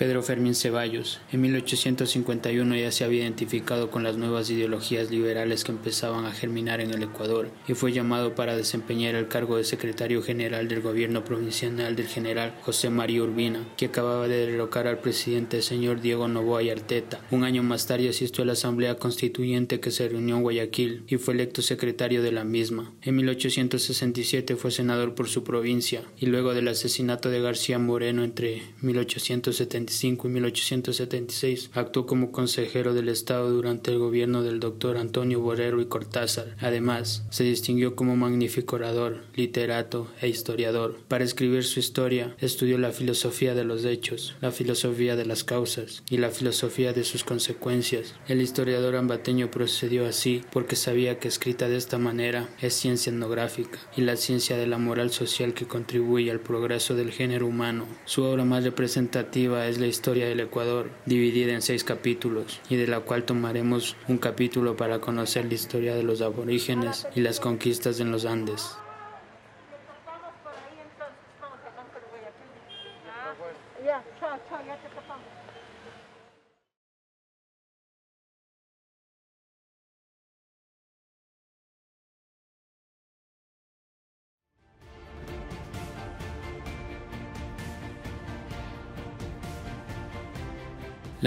Pedro Fermín Ceballos. En 1851 ya se había identificado con las nuevas ideologías liberales que empezaban a germinar en el Ecuador y fue llamado para desempeñar el cargo de secretario general del gobierno provincial del general José María Urbina, que acababa de derrocar al presidente señor Diego Novoa y Arteta. Un año más tarde asistió a la Asamblea Constituyente que se reunió en Guayaquil y fue electo secretario de la misma. En 1867 fue senador por su provincia y luego del asesinato de García Moreno entre 1870 y 1876. Actuó como consejero del Estado durante el gobierno del doctor Antonio Borrero y Cortázar. Además, se distinguió como magnífico orador, literato e historiador. Para escribir su historia, estudió la filosofía de los hechos, la filosofía de las causas y la filosofía de sus consecuencias. El historiador ambateño procedió así porque sabía que escrita de esta manera es ciencia etnográfica y la ciencia de la moral social que contribuye al progreso del género humano. Su obra más representativa es la historia del Ecuador, dividida en seis capítulos, y de la cual tomaremos un capítulo para conocer la historia de los aborígenes y las conquistas en los Andes.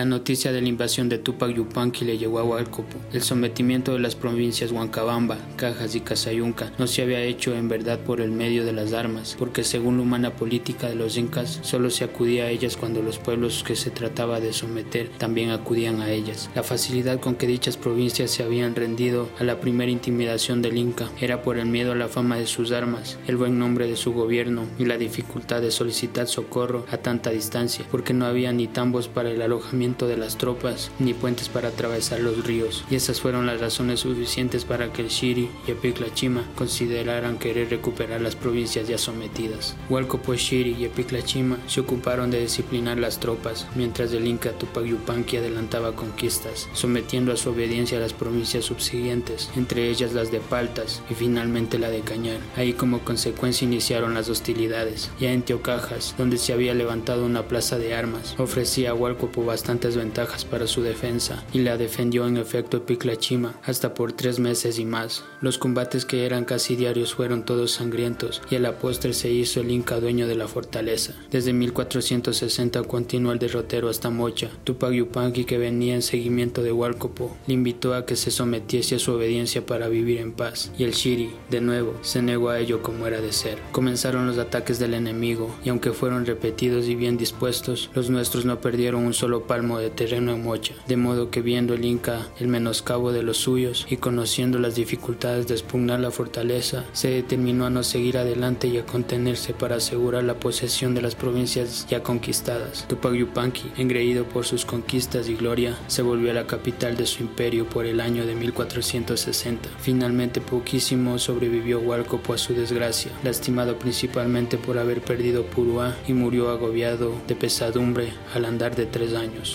La noticia de la invasión de Tupac Yupanqui le llegó a Hualcopo. El sometimiento de las provincias Huancabamba, Cajas y Casayunca no se había hecho en verdad por el medio de las armas, porque según la humana política de los incas, solo se acudía a ellas cuando los pueblos que se trataba de someter también acudían a ellas. La facilidad con que dichas provincias se habían rendido a la primera intimidación del Inca era por el miedo a la fama de sus armas, el buen nombre de su gobierno y la dificultad de solicitar socorro a tanta distancia, porque no había ni tambos para el alojamiento de las tropas ni puentes para atravesar los ríos, y esas fueron las razones suficientes para que el Shiri y Epiklachima consideraran querer recuperar las provincias ya sometidas. Hualcopo Shiri y Epiklachima se ocuparon de disciplinar las tropas, mientras el Inca Tupac Yupanqui adelantaba conquistas, sometiendo a su obediencia a las provincias subsiguientes, entre ellas las de Paltas y finalmente la de Cañar. Ahí como consecuencia iniciaron las hostilidades. Ya en Teocajas, donde se había levantado una plaza de armas, ofrecía a Hualcopo bastante ventajas para su defensa y la defendió en efecto Epiclachima hasta por tres meses y más. Los combates que eran casi diarios fueron todos sangrientos y a la se hizo el Inca dueño de la fortaleza. Desde 1460 continuó el derrotero hasta Mocha. Tupac Yupanqui que venía en seguimiento de Hualcopo le invitó a que se sometiese a su obediencia para vivir en paz y el Shiri, de nuevo, se negó a ello como era de ser. Comenzaron los ataques del enemigo y aunque fueron repetidos y bien dispuestos, los nuestros no perdieron un solo palmo de terreno en Mocha, de modo que viendo el Inca el menoscabo de los suyos y conociendo las dificultades de expugnar la fortaleza, se determinó a no seguir adelante y a contenerse para asegurar la posesión de las provincias ya conquistadas. Tupac Yupanqui, engreído por sus conquistas y gloria, se volvió a la capital de su imperio por el año de 1460. Finalmente poquísimo sobrevivió Hualcopo a su desgracia, lastimado principalmente por haber perdido Purúa y murió agobiado de pesadumbre al andar de tres años.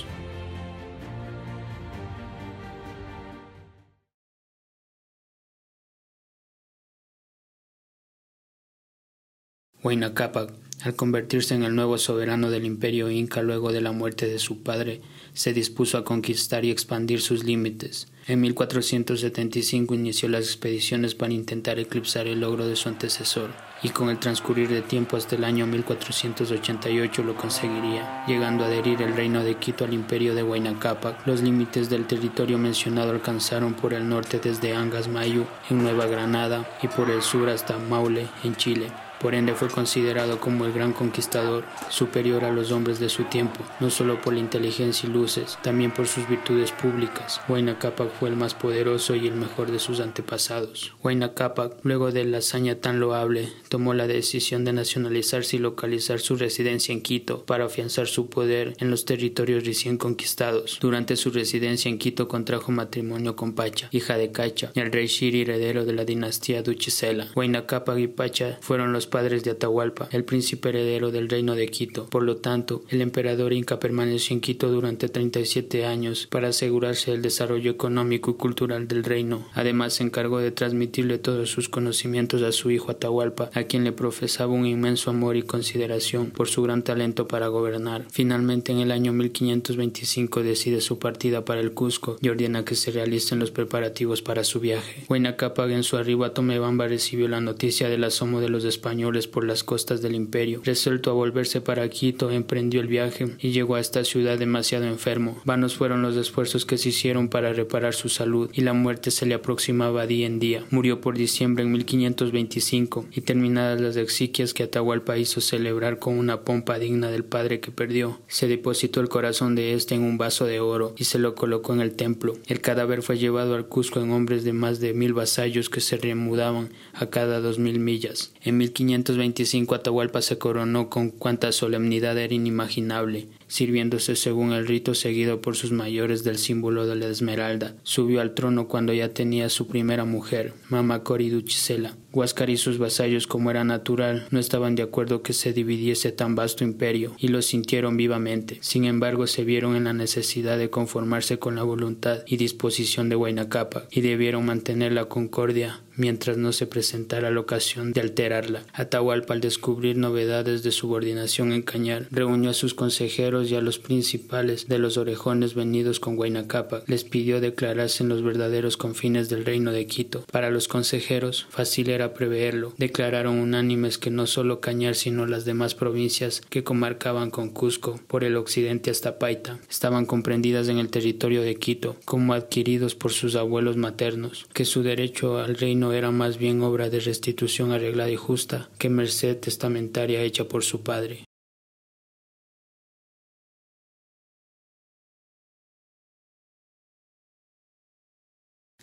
Huayna al convertirse en el nuevo soberano del imperio inca luego de la muerte de su padre, se dispuso a conquistar y expandir sus límites. En 1475 inició las expediciones para intentar eclipsar el logro de su antecesor, y con el transcurrir de tiempo hasta el año 1488 lo conseguiría, llegando a adherir el reino de Quito al imperio de Huayna. Los límites del territorio mencionado alcanzaron por el norte desde Angas Mayu en Nueva Granada y por el sur hasta Maule en Chile. Por ende fue considerado como el gran conquistador, superior a los hombres de su tiempo, no solo por la inteligencia y luces, también por sus virtudes públicas. Huayna Capac fue el más poderoso y el mejor de sus antepasados. Huayna Capac, luego de la hazaña tan loable, tomó la decisión de nacionalizarse y localizar su residencia en Quito para afianzar su poder en los territorios recién conquistados. Durante su residencia en Quito contrajo matrimonio con Pacha, hija de Cacha, el rey Shiri heredero de la dinastía Duchisela. Huayna y Pacha fueron los padres de Atahualpa, el príncipe heredero del reino de Quito. Por lo tanto, el emperador inca permaneció en Quito durante 37 años para asegurarse del desarrollo económico y cultural del reino. Además, se encargó de transmitirle todos sus conocimientos a su hijo Atahualpa, a quien le profesaba un inmenso amor y consideración por su gran talento para gobernar. Finalmente, en el año 1525 decide su partida para el Cusco y ordena que se realicen los preparativos para su viaje. Huayna Cápac en su arribo a Tomebamba recibió la noticia del asomo de los españoles por las costas del imperio. Resuelto a volverse para Quito, emprendió el viaje y llegó a esta ciudad demasiado enfermo. Vanos fueron los esfuerzos que se hicieron para reparar su salud y la muerte se le aproximaba día en día. Murió por diciembre en 1525 y terminadas las exequias que Atahualpa hizo celebrar con una pompa digna del padre que perdió, se depositó el corazón de éste en un vaso de oro y se lo colocó en el templo. El cadáver fue llevado al Cusco en hombres de más de mil vasallos que se remudaban a cada dos mil millas. En 1525 Atahualpa se coronó con cuanta solemnidad era inimaginable sirviéndose según el rito seguido por sus mayores del símbolo de la esmeralda. Subió al trono cuando ya tenía su primera mujer, Mama Cori Duchisela. Huáscar y sus vasallos, como era natural, no estaban de acuerdo que se dividiese tan vasto imperio, y lo sintieron vivamente. Sin embargo, se vieron en la necesidad de conformarse con la voluntad y disposición de Huayna y debieron mantener la concordia mientras no se presentara la ocasión de alterarla. Atahualpa, al descubrir novedades de subordinación en Cañar, reunió a sus consejeros y a los principales de los orejones venidos con Huayna Les pidió declararse en los verdaderos confines del reino de Quito. Para los consejeros, fácil era preverlo. Declararon unánimes que no solo Cañar, sino las demás provincias que comarcaban con Cusco, por el occidente hasta Paita, estaban comprendidas en el territorio de Quito, como adquiridos por sus abuelos maternos, que su derecho al reino era más bien obra de restitución arreglada y justa que merced testamentaria hecha por su padre.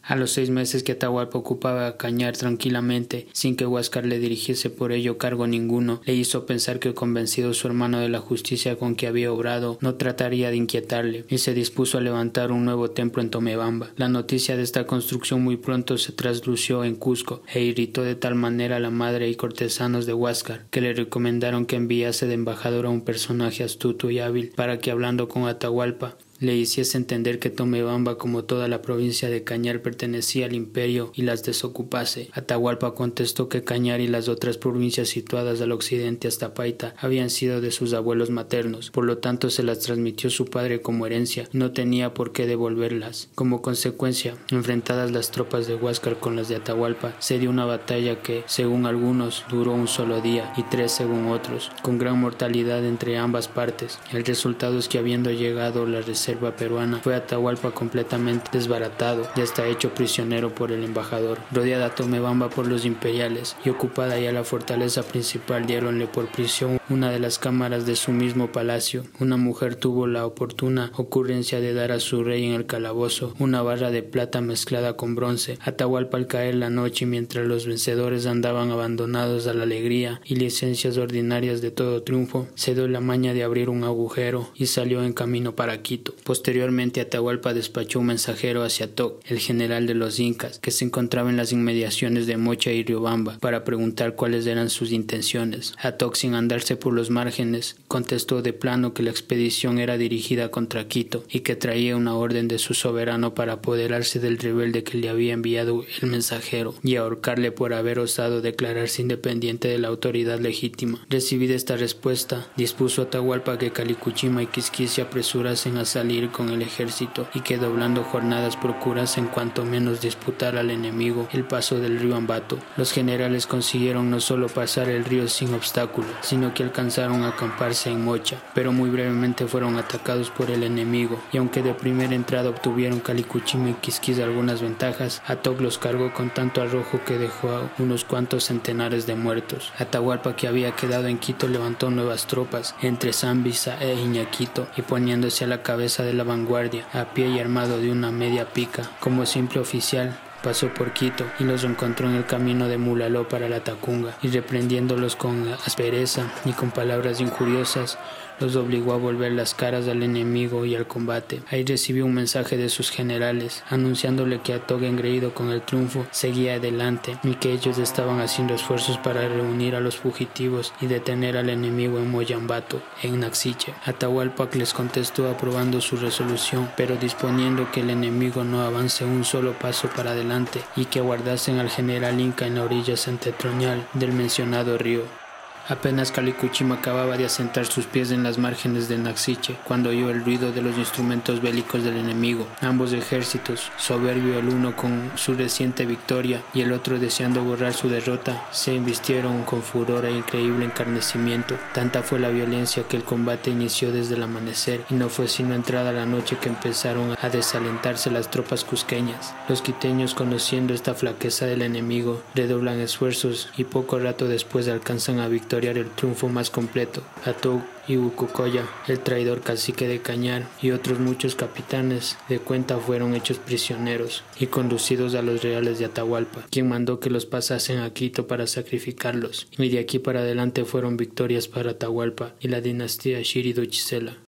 A los seis meses que Atahualpa ocupaba Cañar tranquilamente, sin que Huáscar le dirigiese por ello cargo ninguno, le hizo pensar que convencido su hermano de la justicia con que había obrado, no trataría de inquietarle, y se dispuso a levantar un nuevo templo en Tomebamba. La noticia de esta construcción muy pronto se traslució en Cusco, e irritó de tal manera a la madre y cortesanos de Huáscar, que le recomendaron que enviase de embajador a un personaje astuto y hábil para que hablando con Atahualpa le hiciese entender que Tomebamba, como toda la provincia de Cañar, pertenecía al imperio y las desocupase. Atahualpa contestó que Cañar y las otras provincias situadas al occidente hasta Paita habían sido de sus abuelos maternos, por lo tanto se las transmitió su padre como herencia no tenía por qué devolverlas. Como consecuencia, enfrentadas las tropas de Huáscar con las de Atahualpa, se dio una batalla que, según algunos, duró un solo día y tres según otros, con gran mortalidad entre ambas partes. El resultado es que habiendo llegado la selva peruana, fue Atahualpa completamente desbaratado y hasta hecho prisionero por el embajador. Rodeada Tomebamba por los imperiales y ocupada ya la fortaleza principal, diéronle por prisión una de las cámaras de su mismo palacio. Una mujer tuvo la oportuna ocurrencia de dar a su rey en el calabozo una barra de plata mezclada con bronce. Atahualpa al caer la noche mientras los vencedores andaban abandonados a la alegría y licencias ordinarias de todo triunfo, se dio la maña de abrir un agujero y salió en camino para Quito. Posteriormente Atahualpa despachó un mensajero hacia Toc, el general de los incas, que se encontraba en las inmediaciones de Mocha y Riobamba, para preguntar cuáles eran sus intenciones. Toc, sin andarse por los márgenes, contestó de plano que la expedición era dirigida contra Quito y que traía una orden de su soberano para apoderarse del rebelde que le había enviado el mensajero y ahorcarle por haber osado declararse independiente de la autoridad legítima. Recibida esta respuesta, dispuso Atahualpa que Calicuchima y Quisquis se apresurasen a salir con el ejército y que doblando jornadas procurasen cuanto menos disputar al enemigo el paso del río Ambato. Los generales consiguieron no solo pasar el río sin obstáculo, sino que alcanzaron a acamparse en Mocha, pero muy brevemente fueron atacados por el enemigo y aunque de primera entrada obtuvieron Calicuchima y Quisquis algunas ventajas, Atok los cargó con tanto arrojo que dejó a unos cuantos centenares de muertos. Atahualpa que había quedado en Quito levantó nuevas tropas entre Zambisa e Iñaquito y poniéndose a la cabeza de la vanguardia, a pie y armado de una media pica. Como simple oficial, pasó por Quito y los encontró en el camino de Mulaló para la Tacunga y reprendiéndolos con aspereza y con palabras injuriosas los obligó a volver las caras al enemigo y al combate. Ahí recibió un mensaje de sus generales, anunciándole que Atog, engreído con el triunfo, seguía adelante y que ellos estaban haciendo esfuerzos para reunir a los fugitivos y detener al enemigo en Moyambato, en Naxiche. Atahualpa les contestó aprobando su resolución, pero disponiendo que el enemigo no avance un solo paso para adelante y que guardasen al general Inca en la orilla septentrional del mencionado río. Apenas Calicuchima acababa de asentar sus pies en las márgenes de Naxiche cuando oyó el ruido de los instrumentos bélicos del enemigo. Ambos ejércitos, soberbio el uno con su reciente victoria y el otro deseando borrar su derrota, se embistieron con furor e increíble encarnecimiento. Tanta fue la violencia que el combate inició desde el amanecer y no fue sino entrada la noche que empezaron a desalentarse las tropas cusqueñas. Los quiteños, conociendo esta flaqueza del enemigo, redoblan esfuerzos y poco rato después alcanzan a victoria el triunfo más completo. Atug y Ucucoya, el traidor cacique de Cañar y otros muchos capitanes de cuenta fueron hechos prisioneros y conducidos a los reales de Atahualpa, quien mandó que los pasasen a Quito para sacrificarlos, y de aquí para adelante fueron victorias para Atahualpa y la dinastía Shirido Chisela.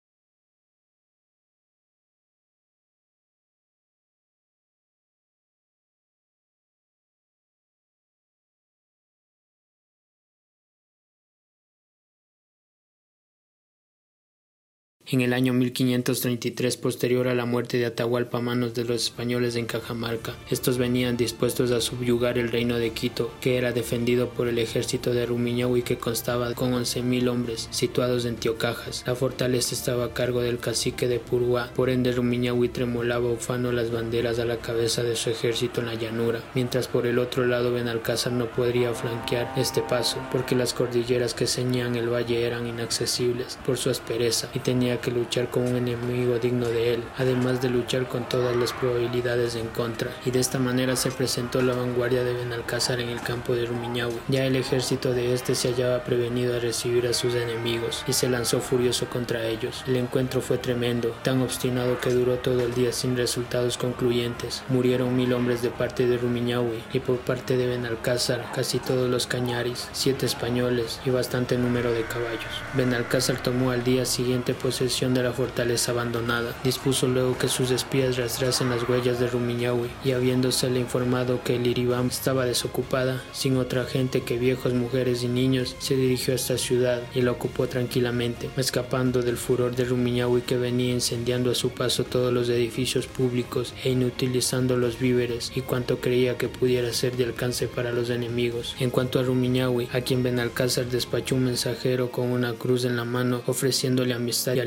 En el año 1533, posterior a la muerte de Atahualpa a manos de los españoles en Cajamarca, estos venían dispuestos a subyugar el reino de Quito, que era defendido por el ejército de Rumiñahui que constaba con 11.000 hombres situados en Tiocajas. La fortaleza estaba a cargo del cacique de Purúa, por ende Rumiñahui tremolaba ufano las banderas a la cabeza de su ejército en la llanura, mientras por el otro lado Benalcázar no podría flanquear este paso, porque las cordilleras que ceñían el valle eran inaccesibles por su aspereza y tenía que luchar con un enemigo digno de él, además de luchar con todas las probabilidades en contra, y de esta manera se presentó la vanguardia de Benalcázar en el campo de Rumiñahui. Ya el ejército de este se hallaba prevenido a recibir a sus enemigos y se lanzó furioso contra ellos. El encuentro fue tremendo, tan obstinado que duró todo el día sin resultados concluyentes. Murieron mil hombres de parte de Rumiñahui y por parte de Benalcázar casi todos los cañaris, siete españoles y bastante número de caballos. Benalcázar tomó al día siguiente posesión de la fortaleza abandonada. Dispuso luego que sus espías rastreasen las huellas de Rumiñahui y habiéndosele informado que el Iribam estaba desocupada, sin otra gente que viejos, mujeres y niños, se dirigió a esta ciudad y la ocupó tranquilamente, escapando del furor de Rumiñahui que venía incendiando a su paso todos los edificios públicos e inutilizando los víveres y cuanto creía que pudiera ser de alcance para los enemigos. En cuanto a Rumiñahui, a quien Benalcázar despachó un mensajero con una cruz en la mano ofreciéndole amistad y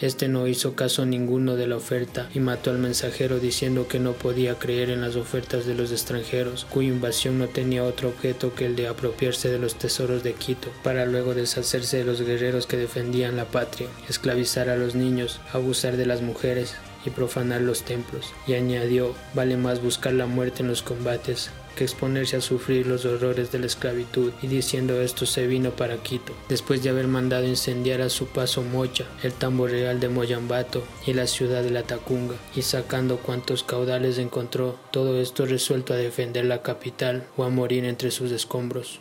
este no hizo caso ninguno de la oferta y mató al mensajero diciendo que no podía creer en las ofertas de los extranjeros, cuya invasión no tenía otro objeto que el de apropiarse de los tesoros de Quito, para luego deshacerse de los guerreros que defendían la patria, esclavizar a los niños, abusar de las mujeres, y profanar los templos, y añadió, vale más buscar la muerte en los combates que exponerse a sufrir los horrores de la esclavitud, y diciendo esto se vino para Quito, después de haber mandado incendiar a su paso Mocha, el tambor real de Moyambato y la ciudad de la Tacunga, y sacando cuantos caudales encontró, todo esto resuelto a defender la capital o a morir entre sus escombros.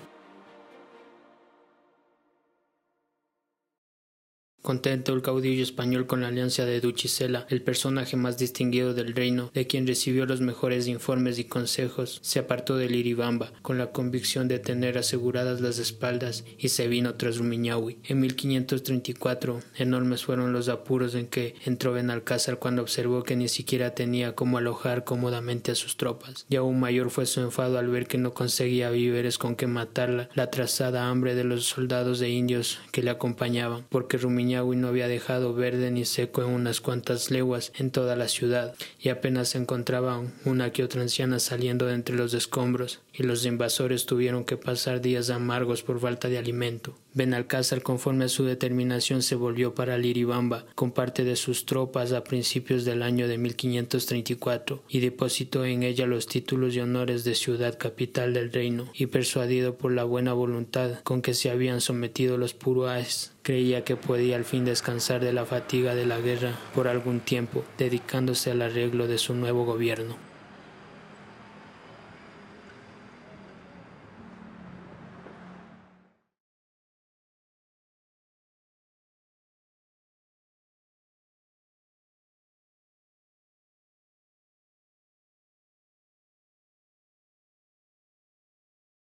Contento el caudillo español con la alianza de Duchicela, el personaje más distinguido del reino, de quien recibió los mejores informes y consejos, se apartó del Iribamba, con la convicción de tener aseguradas las espaldas, y se vino tras Rumiñahui. En 1534, enormes fueron los apuros en que entró Benalcázar cuando observó que ni siquiera tenía cómo alojar cómodamente a sus tropas, y aún mayor fue su enfado al ver que no conseguía víveres con que matar la, trazada hambre de los soldados de indios que le acompañaban, porque no había dejado verde ni seco en unas cuantas leguas en toda la ciudad, y apenas se encontraba una que otra anciana saliendo de entre los escombros, y los invasores tuvieron que pasar días amargos por falta de alimento. Benalcázar, conforme a su determinación, se volvió para Liribamba con parte de sus tropas a principios del año de 1534 y depositó en ella los títulos y honores de ciudad capital del reino, y persuadido por la buena voluntad con que se habían sometido los puruáes, creía que podía al fin descansar de la fatiga de la guerra por algún tiempo, dedicándose al arreglo de su nuevo gobierno.